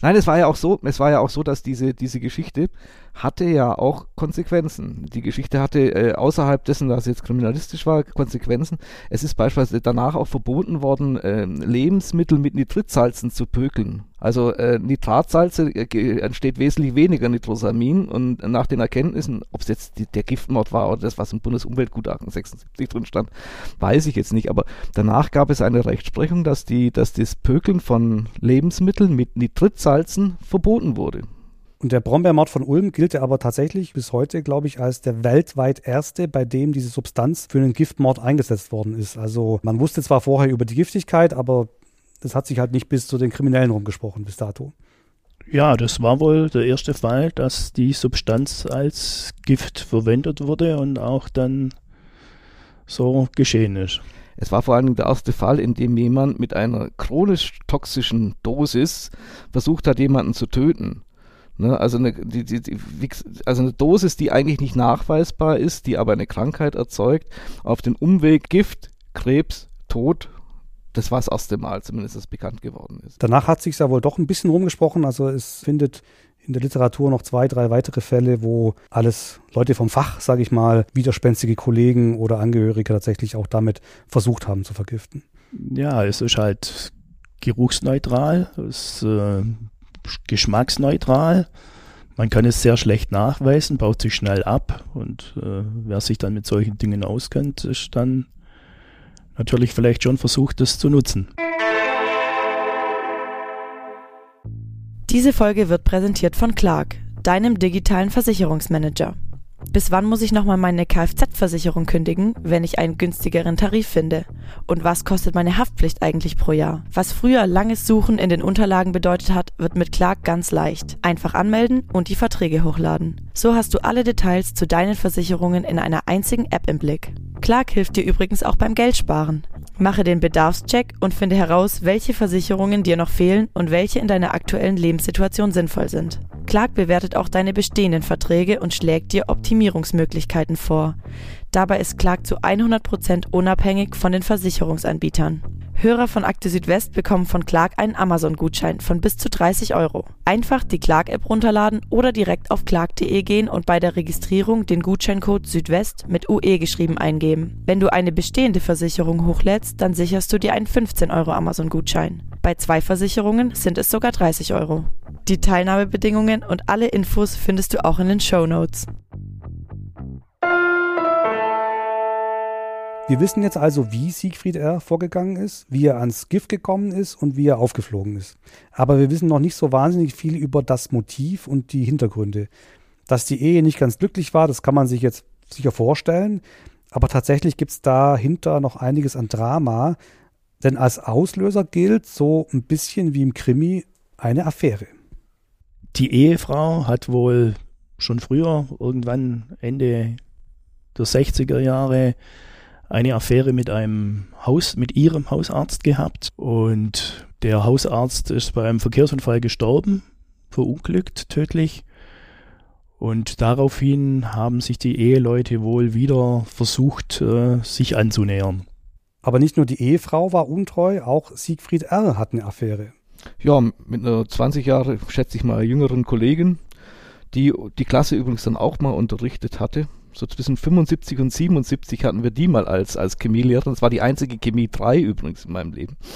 Speaker 3: Nein, es war ja auch so, es war ja auch so, dass diese, diese Geschichte hatte ja auch Konsequenzen. Die Geschichte hatte äh, außerhalb dessen, was jetzt kriminalistisch war, Konsequenzen. Es ist beispielsweise danach auch verboten worden, äh, Lebensmittel mit Nitritsalzen zu pökeln. Also äh, Nitratsalze äh, entsteht wesentlich weniger Nitrosamin und nach den Erkenntnissen, ob es jetzt die, der Giftmord war oder das, was im Bundesumweltgutachten 76 drin stand, weiß ich jetzt nicht. Aber danach gab es eine Rechtsprechung, dass, die, dass das Pökeln von Lebensmitteln mit Nitritsalzen verboten wurde.
Speaker 2: Und der Brombeermord von Ulm gilt ja aber tatsächlich bis heute, glaube ich, als der weltweit erste, bei dem diese Substanz für einen Giftmord eingesetzt worden ist. Also man wusste zwar vorher über die Giftigkeit, aber das hat sich halt nicht bis zu den Kriminellen rumgesprochen bis dato.
Speaker 4: Ja, das war wohl der erste Fall, dass die Substanz als Gift verwendet wurde und auch dann so geschehen ist.
Speaker 3: Es war vor allem der erste Fall, in dem jemand mit einer chronisch toxischen Dosis versucht hat, jemanden zu töten. Ne, also, eine, die, die, die, also eine Dosis, die eigentlich nicht nachweisbar ist, die aber eine Krankheit erzeugt, auf den Umweg Gift, Krebs, Tod. Das war das erste Mal zumindest, dass bekannt geworden ist.
Speaker 2: Danach hat sich ja wohl doch ein bisschen rumgesprochen. Also es findet in der Literatur noch zwei, drei weitere Fälle, wo alles Leute vom Fach, sage ich mal, widerspenstige Kollegen oder Angehörige tatsächlich auch damit versucht haben zu vergiften.
Speaker 4: Ja, es ist halt geruchsneutral. Es äh, geschmacksneutral. Man kann es sehr schlecht nachweisen, baut sich schnell ab und äh, wer sich dann mit solchen Dingen auskennt, ist dann natürlich vielleicht schon versucht, das zu nutzen.
Speaker 1: Diese Folge wird präsentiert von Clark, deinem digitalen Versicherungsmanager. Bis wann muss ich nochmal meine Kfz-Versicherung kündigen, wenn ich einen günstigeren Tarif finde? Und was kostet meine Haftpflicht eigentlich pro Jahr? Was früher langes Suchen in den Unterlagen bedeutet hat, wird mit Clark ganz leicht. Einfach anmelden und die Verträge hochladen. So hast du alle Details zu deinen Versicherungen in einer einzigen App im Blick. Clark hilft dir übrigens auch beim Geldsparen. Mache den Bedarfscheck und finde heraus, welche Versicherungen dir noch fehlen und welche in deiner aktuellen Lebenssituation sinnvoll sind. Clark bewertet auch deine bestehenden Verträge und schlägt dir Optimierungsmöglichkeiten vor. Dabei ist Clark zu 100% unabhängig von den Versicherungsanbietern. Hörer von Akte Südwest bekommen von Clark einen Amazon-Gutschein von bis zu 30 Euro. Einfach die Clark-App runterladen oder direkt auf clark.de gehen und bei der Registrierung den Gutscheincode Südwest mit UE geschrieben eingeben. Wenn du eine bestehende Versicherung hochlädst, dann sicherst du dir einen 15 Euro Amazon-Gutschein. Bei zwei Versicherungen sind es sogar 30 Euro. Die Teilnahmebedingungen und alle Infos findest du auch in den Show Notes.
Speaker 2: Wir wissen jetzt also, wie Siegfried R. vorgegangen ist, wie er ans Gift gekommen ist und wie er aufgeflogen ist. Aber wir wissen noch nicht so wahnsinnig viel über das Motiv und die Hintergründe. Dass die Ehe nicht ganz glücklich war, das kann man sich jetzt sicher vorstellen. Aber tatsächlich gibt es dahinter noch einiges an Drama. Denn als Auslöser gilt so ein bisschen wie im Krimi eine Affäre.
Speaker 4: Die Ehefrau hat wohl schon früher, irgendwann Ende der 60er Jahre, eine Affäre mit einem Haus, mit ihrem Hausarzt gehabt und der Hausarzt ist bei einem Verkehrsunfall gestorben, verunglückt, tödlich. Und daraufhin haben sich die Eheleute wohl wieder versucht, äh, sich anzunähern.
Speaker 2: Aber nicht nur die Ehefrau war untreu, auch Siegfried R. hat eine Affäre.
Speaker 3: Ja, mit einer 20 Jahre, schätze ich mal, jüngeren Kollegin, die die Klasse übrigens dann auch mal unterrichtet hatte so zwischen 75 und 77 hatten wir die mal als, als Chemielehrer. Das war die einzige Chemie 3 übrigens in meinem Leben.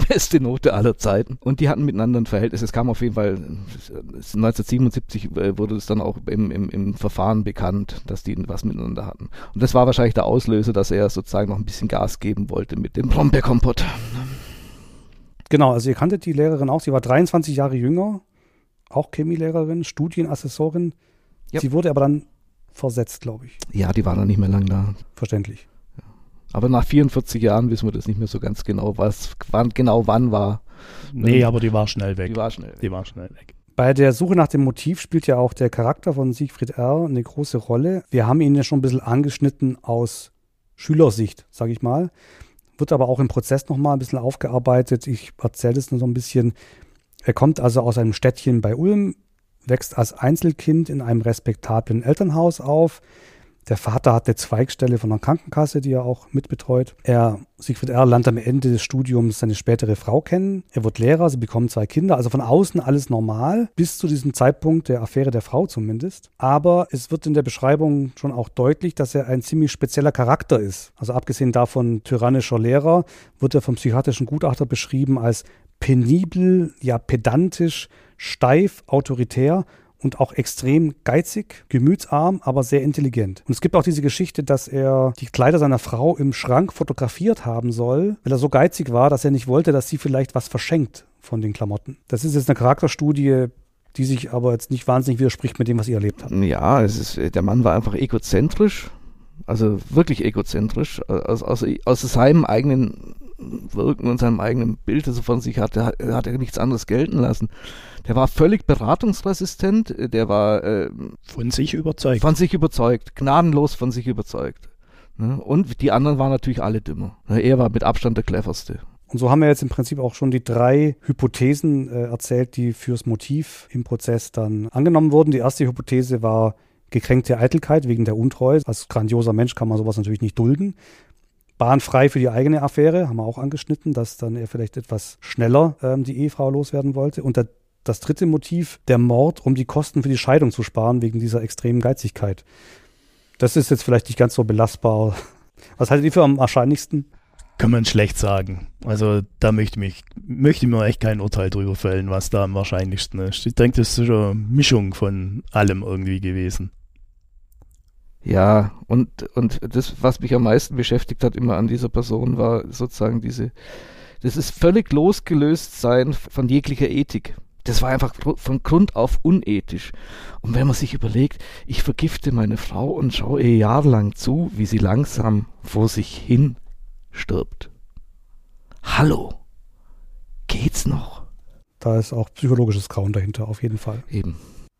Speaker 3: die beste Note aller Zeiten. Und die hatten miteinander ein Verhältnis. Es kam auf jeden Fall, 1977 äh, wurde es dann auch im, im, im Verfahren bekannt, dass die was miteinander hatten. Und das war wahrscheinlich der Auslöser, dass er sozusagen noch ein bisschen Gas geben wollte mit dem Brombeerkompott.
Speaker 2: Genau, also ihr kanntet die Lehrerin auch. Sie war 23 Jahre jünger, auch Chemielehrerin, Studienassessorin. Yep. Sie wurde aber dann versetzt, glaube ich.
Speaker 3: Ja, die war dann nicht mehr lang da.
Speaker 2: Verständlich.
Speaker 3: Ja. Aber nach 44 Jahren wissen wir das nicht mehr so ganz genau, was wann, genau wann war.
Speaker 4: Nee, aber die war schnell weg.
Speaker 3: Die war schnell
Speaker 4: weg. Die war schnell weg.
Speaker 2: Bei der Suche nach dem Motiv spielt ja auch der Charakter von Siegfried R. eine große Rolle. Wir haben ihn ja schon ein bisschen angeschnitten aus Schülersicht, sage ich mal. Wird aber auch im Prozess nochmal ein bisschen aufgearbeitet. Ich erzähle das nur so ein bisschen. Er kommt also aus einem Städtchen bei Ulm, wächst als Einzelkind in einem respektablen Elternhaus auf, der Vater hat eine Zweigstelle von einer Krankenkasse, die er auch mitbetreut. Er, Siegfried R., lernt am Ende des Studiums seine spätere Frau kennen. Er wird Lehrer, sie bekommen zwei Kinder. Also von außen alles normal, bis zu diesem Zeitpunkt der Affäre der Frau zumindest. Aber es wird in der Beschreibung schon auch deutlich, dass er ein ziemlich spezieller Charakter ist. Also abgesehen davon tyrannischer Lehrer, wird er vom psychiatrischen Gutachter beschrieben als penibel, ja pedantisch, steif, autoritär und auch extrem geizig, gemütsarm, aber sehr intelligent. Und es gibt auch diese Geschichte, dass er die Kleider seiner Frau im Schrank fotografiert haben soll, weil er so geizig war, dass er nicht wollte, dass sie vielleicht was verschenkt von den Klamotten. Das ist jetzt eine Charakterstudie, die sich aber jetzt nicht wahnsinnig widerspricht mit dem, was ihr erlebt habt.
Speaker 3: Ja, es ist, der Mann war einfach egozentrisch, also wirklich egozentrisch, aus, aus, aus seinem eigenen Wirken und seinem eigenen Bild, also von sich hat, hat, hat er nichts anderes gelten lassen. Der war völlig beratungsresistent, der war äh,
Speaker 4: von sich überzeugt.
Speaker 3: Von sich überzeugt, gnadenlos von sich überzeugt. Ne? Und die anderen waren natürlich alle dümmer. Ne? Er war mit Abstand der cleverste.
Speaker 2: Und so haben wir jetzt im Prinzip auch schon die drei Hypothesen äh, erzählt, die fürs Motiv im Prozess dann angenommen wurden. Die erste Hypothese war gekränkte Eitelkeit wegen der Untreue. Als grandioser Mensch kann man sowas natürlich nicht dulden bahnfrei für die eigene Affäre, haben wir auch angeschnitten, dass dann er vielleicht etwas schneller ähm, die Ehefrau loswerden wollte. Und der, das dritte Motiv, der Mord, um die Kosten für die Scheidung zu sparen, wegen dieser extremen Geizigkeit. Das ist jetzt vielleicht nicht ganz so belastbar. Was haltet ihr für am wahrscheinlichsten?
Speaker 4: Kann man schlecht sagen. Also da möchte, mich, möchte ich mir echt kein Urteil drüber fällen, was da am wahrscheinlichsten ist. Ich denke, das ist eine Mischung von allem irgendwie gewesen.
Speaker 3: Ja, und, und das, was mich am meisten beschäftigt hat immer an dieser Person, war sozusagen diese, das ist völlig losgelöst sein von jeglicher Ethik. Das war einfach von Grund auf unethisch. Und wenn man sich überlegt, ich vergifte meine Frau und schaue ihr jahrelang zu, wie sie langsam vor sich hin stirbt. Hallo, geht's noch?
Speaker 2: Da ist auch psychologisches Grauen dahinter, auf jeden Fall.
Speaker 3: Eben.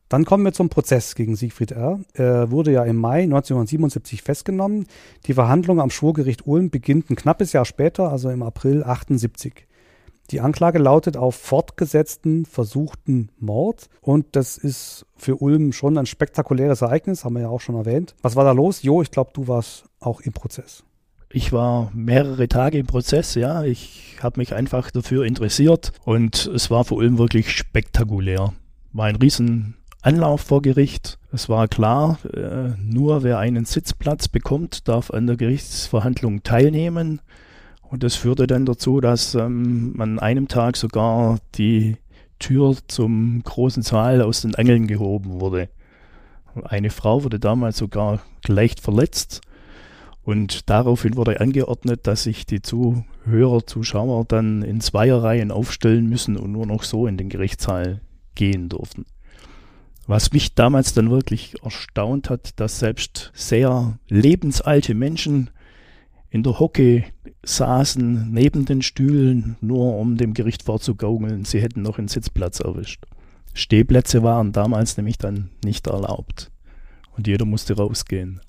Speaker 2: Dann kommen wir zum Prozess gegen Siegfried R. Er wurde ja im Mai 1977 festgenommen. Die Verhandlung am Schwurgericht Ulm beginnt ein knappes Jahr später, also im April 78. Die Anklage lautet auf fortgesetzten, versuchten Mord. Und das ist für Ulm schon ein spektakuläres Ereignis, haben wir ja auch schon erwähnt. Was war da los? Jo, ich glaube, du warst auch im Prozess.
Speaker 4: Ich war mehrere Tage im Prozess, ja. Ich habe mich einfach dafür interessiert und es war für Ulm wirklich spektakulär. War ein riesen Anlauf vor Gericht. Es war klar, äh, nur wer einen Sitzplatz bekommt, darf an der Gerichtsverhandlung teilnehmen. Und das führte dann dazu, dass ähm, an einem Tag sogar die Tür zum großen Saal aus den Angeln gehoben wurde. Eine Frau wurde damals sogar leicht verletzt. Und daraufhin wurde angeordnet, dass sich die Zuhörer, Zuschauer dann in Zweierreihen aufstellen müssen und nur noch so in den Gerichtssaal gehen durften. Was mich damals dann wirklich erstaunt hat, dass selbst sehr lebensalte Menschen in der Hocke saßen neben den Stühlen, nur um dem Gericht vorzugaukeln, sie hätten noch einen Sitzplatz erwischt. Stehplätze waren damals nämlich dann nicht erlaubt. Und jeder musste rausgehen.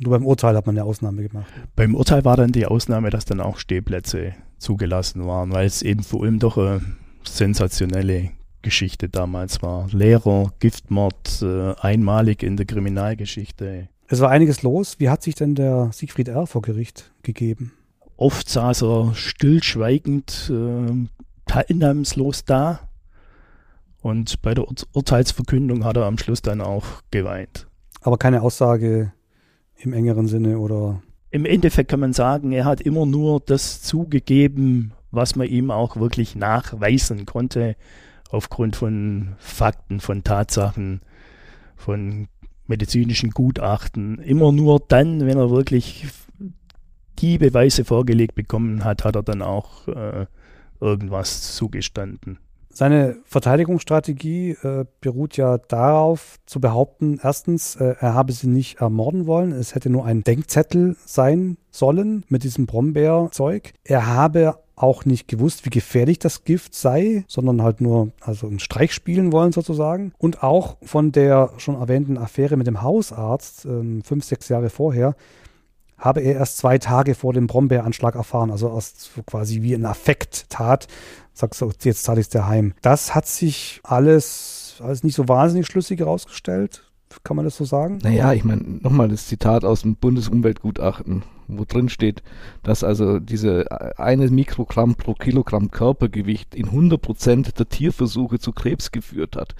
Speaker 2: Nur beim Urteil hat man eine Ausnahme gemacht.
Speaker 4: Beim Urteil war dann die Ausnahme, dass dann auch Stehplätze zugelassen waren, weil es eben vor allem doch eine sensationelle Geschichte damals war. Lehrer, Giftmord, äh, einmalig in der Kriminalgeschichte.
Speaker 2: Es war einiges los. Wie hat sich denn der Siegfried R. vor Gericht gegeben?
Speaker 4: Oft saß er stillschweigend, äh, teilnahmslos da. Und bei der Ur Urteilsverkündung hat er am Schluss dann auch geweint.
Speaker 2: Aber keine Aussage im engeren Sinne oder?
Speaker 4: Im Endeffekt kann man sagen, er hat immer nur das zugegeben, was man ihm auch wirklich nachweisen konnte aufgrund von Fakten, von Tatsachen, von medizinischen Gutachten. Immer nur dann, wenn er wirklich die Beweise vorgelegt bekommen hat, hat er dann auch äh, irgendwas zugestanden.
Speaker 2: Seine Verteidigungsstrategie äh, beruht ja darauf, zu behaupten, erstens, äh, er habe sie nicht ermorden wollen, es hätte nur ein Denkzettel sein sollen mit diesem Brombeerzeug. Er habe auch nicht gewusst, wie gefährlich das Gift sei, sondern halt nur also einen Streich spielen wollen sozusagen. Und auch von der schon erwähnten Affäre mit dem Hausarzt, ähm, fünf, sechs Jahre vorher, habe er erst zwei Tage vor dem Brombeeranschlag erfahren, also erst quasi wie ein Affekt tat. Sagst du, jetzt zahle ich es dir heim. Das hat sich alles, alles nicht so wahnsinnig schlüssig herausgestellt. Kann man das so sagen?
Speaker 3: Naja, ich meine, nochmal das Zitat aus dem Bundesumweltgutachten, wo drin steht, dass also diese eine Mikrogramm pro Kilogramm Körpergewicht in 100 Prozent der Tierversuche zu Krebs geführt hat.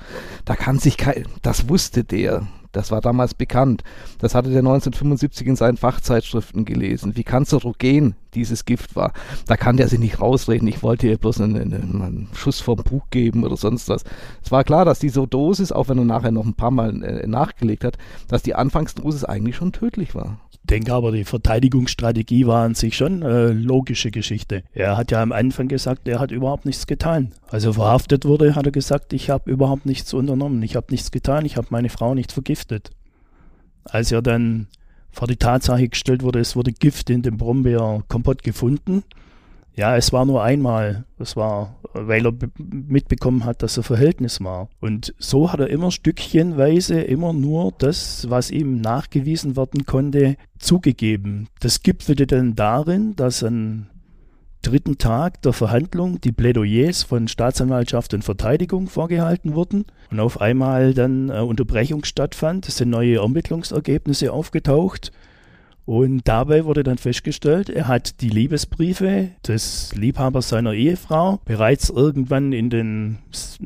Speaker 3: Da kann sich kein, das wusste der. Das war damals bekannt. Das hatte der 1975 in seinen Fachzeitschriften gelesen. Wie kanzerogen dieses Gift war. Da kann der sich nicht rausreden. Ich wollte ihr bloß einen, einen, Schuss vom Bug geben oder sonst was. Es war klar, dass diese Dosis, auch wenn er nachher noch ein paar Mal äh, nachgelegt hat, dass die Anfangsdosis eigentlich schon tödlich war.
Speaker 4: Ich denke aber, die Verteidigungsstrategie war an sich schon äh, logische Geschichte. Er hat ja am Anfang gesagt, er hat überhaupt nichts getan. Also verhaftet wurde, hat er gesagt, ich habe überhaupt nichts unternommen, ich habe nichts getan, ich habe meine Frau nicht vergiftet. Als er dann vor die Tatsache gestellt wurde, es wurde Gift in dem Brombeerkompott gefunden. Ja, es war nur einmal. Es war, weil er mitbekommen hat, dass er Verhältnis war. Und so hat er immer stückchenweise immer nur das, was ihm nachgewiesen werden konnte, zugegeben. Das gipfelte dann darin, dass ein dritten Tag der Verhandlung die Plädoyers von Staatsanwaltschaft und Verteidigung vorgehalten wurden und auf einmal dann äh, Unterbrechung stattfand. Es sind neue Ermittlungsergebnisse aufgetaucht und dabei wurde dann festgestellt, er hat die Liebesbriefe des Liebhabers seiner Ehefrau bereits irgendwann in den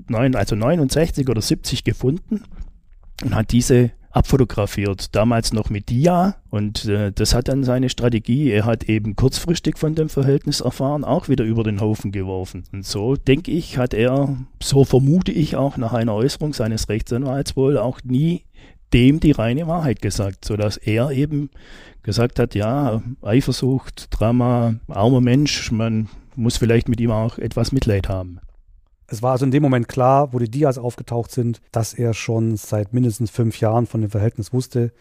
Speaker 4: neun, also 69 oder 70 gefunden und hat diese abfotografiert, damals noch mit Dia und äh, das hat dann seine Strategie. Er hat eben kurzfristig von dem Verhältnis erfahren, auch wieder über den Haufen geworfen. Und so denke ich, hat er, so vermute ich auch nach einer Äußerung seines Rechtsanwalts wohl auch nie dem die reine Wahrheit gesagt, sodass er eben gesagt hat, ja, Eifersucht, Drama, armer Mensch, man muss vielleicht mit ihm auch etwas Mitleid haben.
Speaker 2: Es war also in dem Moment klar, wo die Dias aufgetaucht sind, dass er schon seit mindestens fünf Jahren von dem Verhältnis wusste.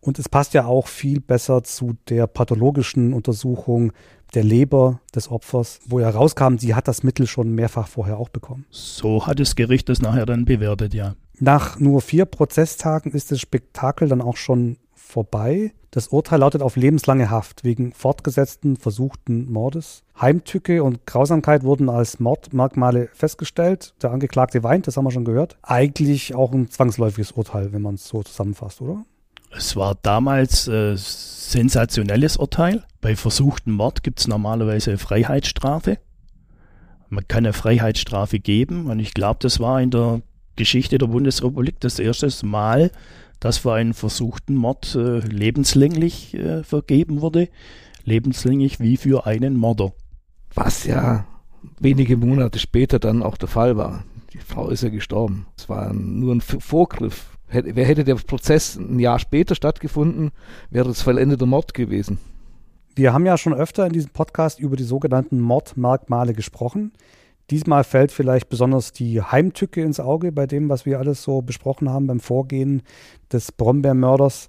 Speaker 2: Und es passt ja auch viel besser zu der pathologischen Untersuchung der Leber des Opfers, wo ja rauskam, sie hat das Mittel schon mehrfach vorher auch bekommen.
Speaker 4: So hat das Gericht das nachher dann bewertet, ja.
Speaker 2: Nach nur vier Prozesstagen ist das Spektakel dann auch schon vorbei. Das Urteil lautet auf lebenslange Haft wegen fortgesetzten versuchten Mordes. Heimtücke und Grausamkeit wurden als Mordmerkmale festgestellt. Der Angeklagte weint, das haben wir schon gehört. Eigentlich auch ein zwangsläufiges Urteil, wenn man es so zusammenfasst, oder?
Speaker 4: Es war damals äh, sensationelles Urteil. Bei versuchten Mord gibt es normalerweise Freiheitsstrafe. Man kann eine Freiheitsstrafe geben und ich glaube, das war in der Geschichte der Bundesrepublik das erste Mal, das für einen versuchten Mord äh, lebenslänglich äh, vergeben wurde. Lebenslänglich wie für einen Mörder.
Speaker 3: Was ja wenige Monate später dann auch der Fall war. Die Frau ist ja gestorben. Es war nur ein Vorgriff. Wer hätte der Prozess ein Jahr später stattgefunden, wäre es vollendeter Mord gewesen.
Speaker 2: Wir haben ja schon öfter in diesem Podcast über die sogenannten Mordmerkmale gesprochen. Diesmal fällt vielleicht besonders die Heimtücke ins Auge bei dem, was wir alles so besprochen haben beim Vorgehen des Brombeermörders.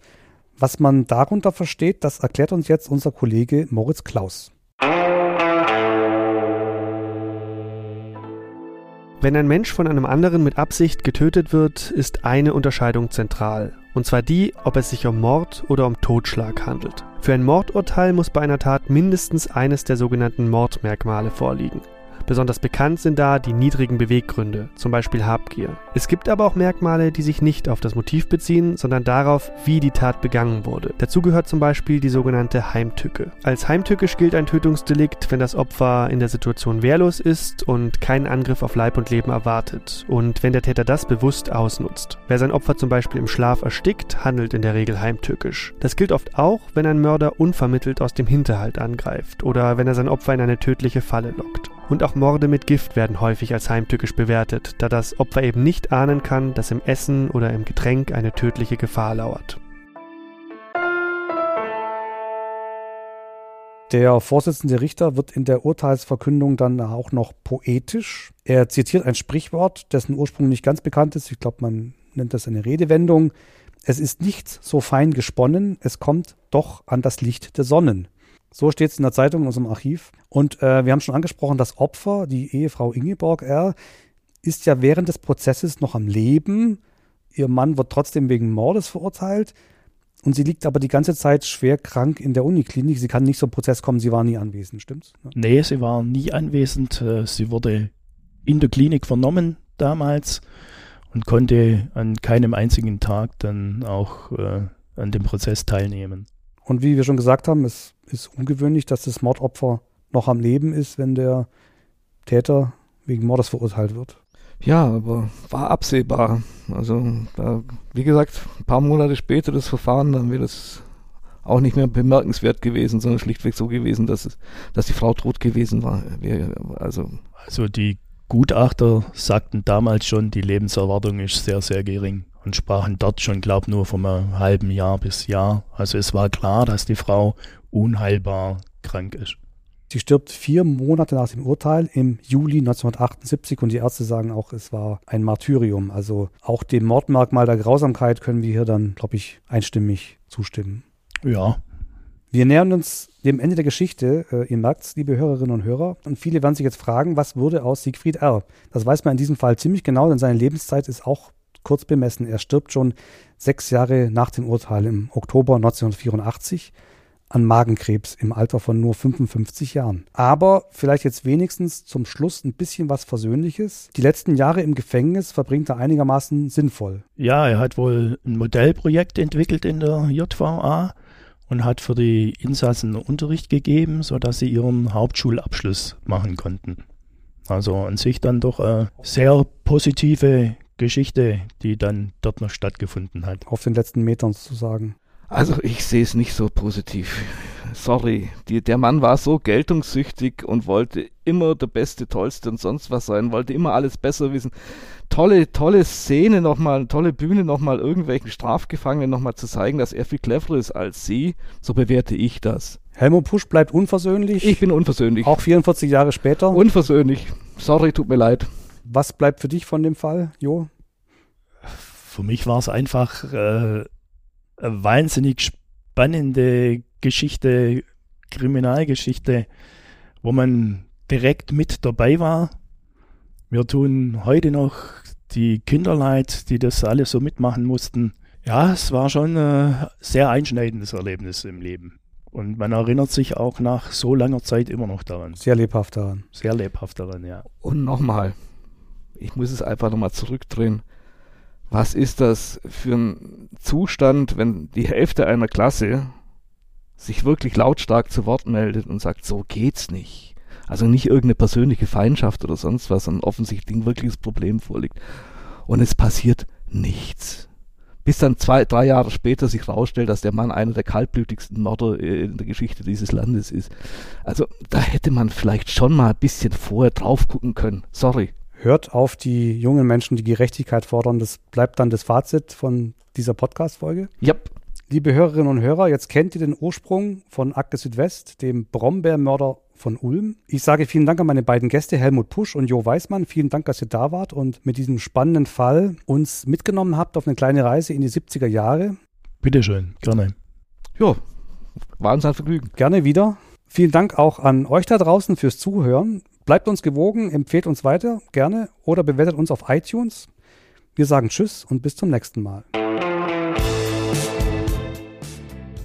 Speaker 2: Was man darunter versteht, das erklärt uns jetzt unser Kollege Moritz Klaus.
Speaker 5: Wenn ein Mensch von einem anderen mit Absicht getötet wird, ist eine Unterscheidung zentral. Und zwar die, ob es sich um Mord oder um Totschlag handelt. Für ein Mordurteil muss bei einer Tat mindestens eines der sogenannten Mordmerkmale vorliegen. Besonders bekannt sind da die niedrigen Beweggründe, zum Beispiel Habgier. Es gibt aber auch Merkmale, die sich nicht auf das Motiv beziehen, sondern darauf, wie die Tat begangen wurde. Dazu gehört zum Beispiel die sogenannte Heimtücke. Als heimtückisch gilt ein Tötungsdelikt, wenn das Opfer in der Situation wehrlos ist und keinen Angriff auf Leib und Leben erwartet und wenn der Täter das bewusst ausnutzt. Wer sein Opfer zum Beispiel im Schlaf erstickt, handelt in der Regel heimtückisch. Das gilt oft auch, wenn ein Mörder unvermittelt aus dem Hinterhalt angreift oder wenn er sein Opfer in eine tödliche Falle lockt. Und auch Morde mit Gift werden häufig als heimtückisch bewertet, da das Opfer eben nicht ahnen kann, dass im Essen oder im Getränk eine tödliche Gefahr lauert.
Speaker 2: Der Vorsitzende Richter wird in der Urteilsverkündung dann auch noch poetisch. Er zitiert ein Sprichwort, dessen Ursprung nicht ganz bekannt ist. Ich glaube, man nennt das eine Redewendung. Es ist nichts so fein gesponnen, es kommt doch an das Licht der Sonnen. So steht es in der Zeitung in unserem Archiv. Und äh, wir haben schon angesprochen, das Opfer, die Ehefrau Ingeborg R., ist ja während des Prozesses noch am Leben. Ihr Mann wird trotzdem wegen Mordes verurteilt. Und sie liegt aber die ganze Zeit schwer krank in der Uniklinik. Sie kann nicht zum Prozess kommen, sie war nie anwesend, stimmt's?
Speaker 4: Nee, sie war nie anwesend. Äh, sie wurde in der Klinik vernommen damals und konnte an keinem einzigen Tag dann auch äh, an dem Prozess teilnehmen.
Speaker 2: Und wie wir schon gesagt haben, es ist ungewöhnlich, dass das Mordopfer noch am Leben ist, wenn der Täter wegen Mordes verurteilt wird.
Speaker 3: Ja, aber war absehbar. Also, da, wie gesagt, ein paar Monate später das Verfahren, dann wäre das auch nicht mehr bemerkenswert gewesen, sondern schlichtweg so gewesen, dass, es, dass die Frau tot gewesen war.
Speaker 4: Also, also die Gutachter sagten damals schon, die Lebenserwartung ist sehr, sehr gering und sprachen dort schon, glaube nur vom halben Jahr bis Jahr. Also es war klar, dass die Frau unheilbar krank ist.
Speaker 2: Sie stirbt vier Monate nach dem Urteil im Juli 1978 und die Ärzte sagen auch, es war ein Martyrium. Also auch dem Mordmerkmal der Grausamkeit können wir hier dann, glaube ich, einstimmig zustimmen.
Speaker 4: Ja.
Speaker 2: Wir nähern uns dem Ende der Geschichte. Äh, ihr merkt es, liebe Hörerinnen und Hörer. Und viele werden sich jetzt fragen, was wurde aus Siegfried R.? Das weiß man in diesem Fall ziemlich genau, denn seine Lebenszeit ist auch kurz bemessen. Er stirbt schon sechs Jahre nach dem Urteil im Oktober 1984 an Magenkrebs im Alter von nur 55 Jahren. Aber vielleicht jetzt wenigstens zum Schluss ein bisschen was Versöhnliches. Die letzten Jahre im Gefängnis verbringt er einigermaßen sinnvoll.
Speaker 4: Ja, er hat wohl ein Modellprojekt entwickelt in der JVA und hat für die Insassen Unterricht gegeben, sodass sie ihren Hauptschulabschluss machen konnten. Also an sich dann doch eine sehr positive Geschichte, die dann dort noch stattgefunden hat.
Speaker 2: Auf den letzten Metern sozusagen.
Speaker 3: Also ich sehe es nicht so positiv. Sorry, die, der Mann war so geltungssüchtig und wollte immer der Beste, Tollste und sonst was sein, wollte immer alles besser wissen. Tolle, tolle Szene nochmal, tolle Bühne nochmal irgendwelchen Strafgefangenen nochmal zu zeigen, dass er viel cleverer ist als sie. So bewerte ich das.
Speaker 2: Helmut Pusch bleibt unversöhnlich.
Speaker 3: Ich bin unversöhnlich.
Speaker 2: Auch 44 Jahre später.
Speaker 3: Unversöhnlich. Sorry, tut mir leid.
Speaker 2: Was bleibt für dich von dem Fall, Jo?
Speaker 4: Für mich war es einfach äh, eine wahnsinnig spannende Geschichte, Kriminalgeschichte, wo man direkt mit dabei war. Wir tun heute noch die Kinder leid, die das alles so mitmachen mussten. Ja, es war schon ein sehr einschneidendes Erlebnis im Leben. Und man erinnert sich auch nach so langer Zeit immer noch daran.
Speaker 2: Sehr lebhaft daran.
Speaker 4: Sehr lebhaft daran, ja.
Speaker 3: Und nochmal, ich muss es einfach nochmal zurückdrehen was ist das für ein Zustand, wenn die Hälfte einer Klasse sich wirklich lautstark zu Wort meldet und sagt, so geht's nicht. Also nicht irgendeine persönliche Feindschaft oder sonst was, sondern offensichtlich ein wirkliches Problem vorliegt. Und es passiert nichts. Bis dann zwei, drei Jahre später sich herausstellt, dass der Mann einer der kaltblütigsten Mörder äh, in der Geschichte dieses Landes ist. Also da hätte man vielleicht schon mal ein bisschen vorher drauf gucken können. Sorry.
Speaker 2: Hört auf die jungen Menschen, die Gerechtigkeit fordern. Das bleibt dann das Fazit von dieser Podcast-Folge.
Speaker 3: Yep.
Speaker 2: Liebe Hörerinnen und Hörer, jetzt kennt ihr den Ursprung von Akte Südwest, dem Brombeermörder von Ulm. Ich sage vielen Dank an meine beiden Gäste, Helmut Pusch und Jo Weißmann. Vielen Dank, dass ihr da wart und mit diesem spannenden Fall uns mitgenommen habt auf eine kleine Reise in die 70er Jahre.
Speaker 4: Bitteschön, gerne.
Speaker 3: Ja, war uns ein Vergnügen.
Speaker 2: Gerne wieder. Vielen Dank auch an euch da draußen fürs Zuhören. Bleibt uns gewogen, empfehlt uns weiter, gerne, oder bewertet uns auf iTunes. Wir sagen Tschüss und bis zum nächsten Mal.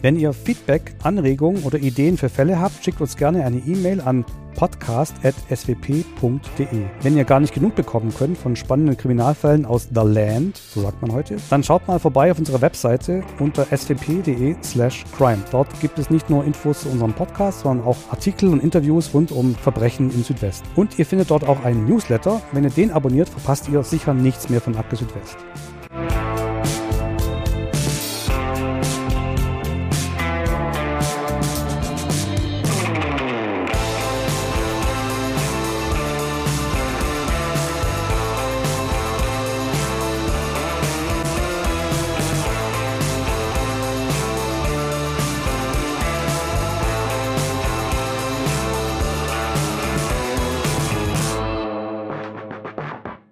Speaker 2: Wenn ihr Feedback, Anregungen oder Ideen für Fälle habt, schickt uns gerne eine E-Mail an podcast.swp.de. Wenn ihr gar nicht genug bekommen könnt von spannenden Kriminalfällen aus The Land, so sagt man heute, dann schaut mal vorbei auf unserer Webseite unter swp.de slash crime. Dort gibt es nicht nur Infos zu unserem Podcast, sondern auch Artikel und Interviews rund um Verbrechen im Südwesten. Und ihr findet dort auch einen Newsletter. Wenn ihr den abonniert, verpasst ihr sicher nichts mehr von Akte Südwest.